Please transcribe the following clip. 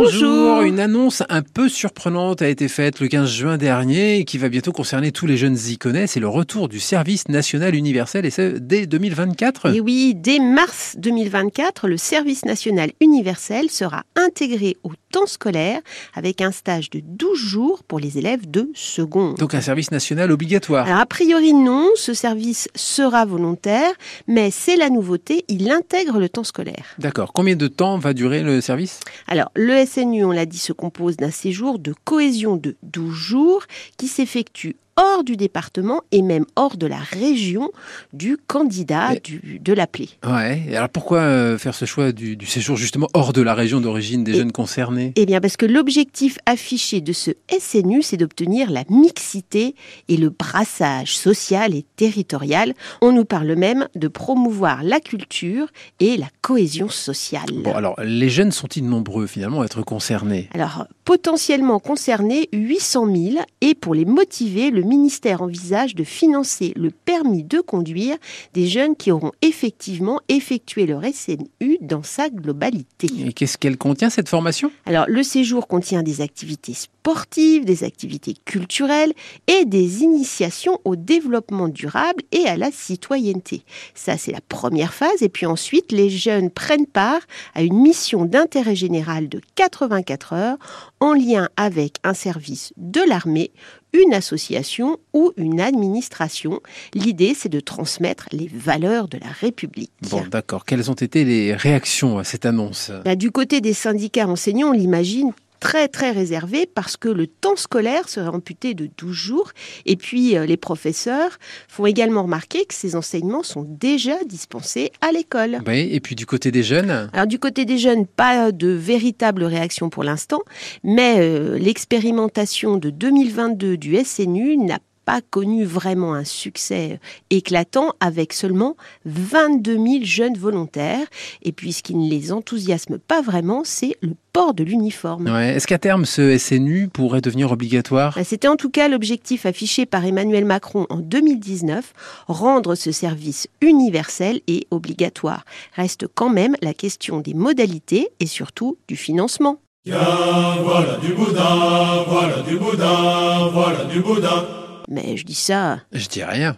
Bonjour. Une annonce un peu surprenante a été faite le 15 juin dernier et qui va bientôt concerner tous les jeunes iconais. C'est le retour du service national universel et c'est dès 2024. Et oui, dès mars 2024, le service national universel sera intégré au temps scolaire avec un stage de 12 jours pour les élèves de seconde. Donc un service national obligatoire. Alors a priori non, ce service sera volontaire, mais c'est la nouveauté, il intègre le temps scolaire. D'accord. Combien de temps va durer le service? Alors le On l'a dit, se compose d'un séjour de cohésion de 12 jours qui s'effectue hors du département et même hors de la région du candidat du, de l'appelé. Ouais. Et alors pourquoi euh, faire ce choix du, du, séjour justement hors de la région d'origine des jeunes concernés? Eh bien parce que l'objectif affiché de ce SNU, c'est d'obtenir la mixité et le brassage social et territorial. On nous parle même de promouvoir la culture et la cohésion sociale. Bon alors les jeunes sont-ils nombreux finalement à être concernés? Alors potentiellement concernés 800 000 et pour les motiver, le ministère envisage de financer le permis de conduire des jeunes qui auront effectivement effectué leur SNU dans sa globalité. Et qu'est-ce qu'elle contient cette formation? Alors le séjour contient des activités sportives, des activités culturelles et des initiations au développement durable et à la citoyenneté. Ça c'est la première phase et puis ensuite les jeunes prennent part à une mission d'intérêt général de 84 heures en lien avec un service de l'armée, une association ou une administration. L'idée, c'est de transmettre les valeurs de la République. Bon, d'accord. Quelles ont été les réactions à cette annonce? Bah, Du côté des syndicats enseignants, on l'imagine, très très réservé parce que le temps scolaire serait amputé de 12 jours et puis euh, les professeurs font également remarquer que ces enseignements sont déjà dispensés à l'école. Oui, et puis du côté des jeunes? Alors du côté des jeunes, pas de véritable réaction pour l'instant, mais euh, l'expérimentation de 2022 du SNU n'a pas connu vraiment un succès éclatant avec seulement 22 000 jeunes volontaires. Et puis ce qui ne les enthousiasme pas vraiment, c'est le port de l'uniforme. Ouais. Est-ce qu'à terme, ce SNU pourrait devenir obligatoire? Bah, C'était en tout cas l'objectif affiché par Emmanuel Macron en 2019, rendre ce service universel et obligatoire. Reste quand même la question des modalités et surtout du financement. Tiens, voilà du boudin, voilà du boudin, voilà du boudin. Mais je dis ça. Je dis rien.